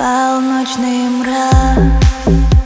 Полночный мрак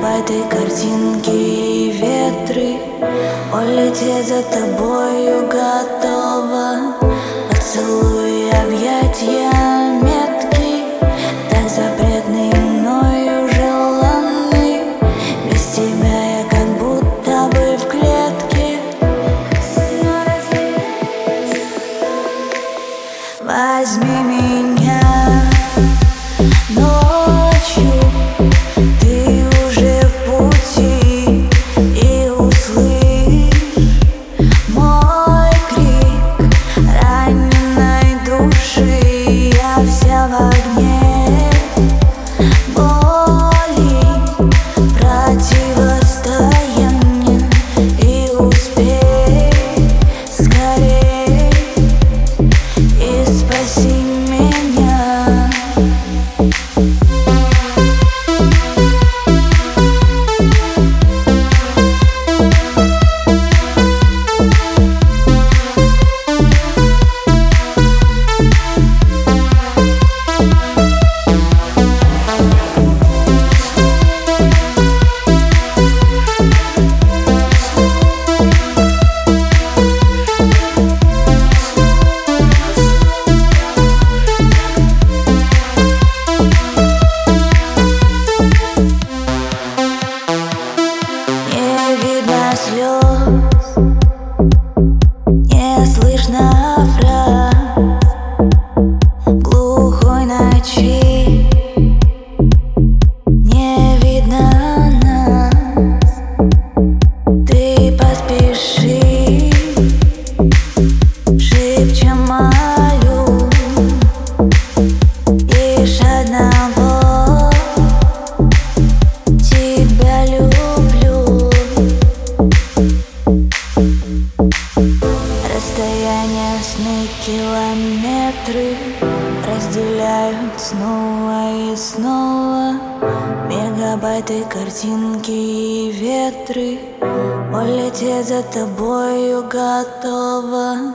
Мегабайты картинки и ветры. Улететь за тобою готова. Поцелуй объятья метки. Так запретный мною желанный Без тебя я как будто бы в клетке. Возьми меня противостояние молю лишь одного. Тебя люблю. Расстояние сны километры Разделяют снова и снова Мегабайты картинки и ветры. Улететь за тобою готова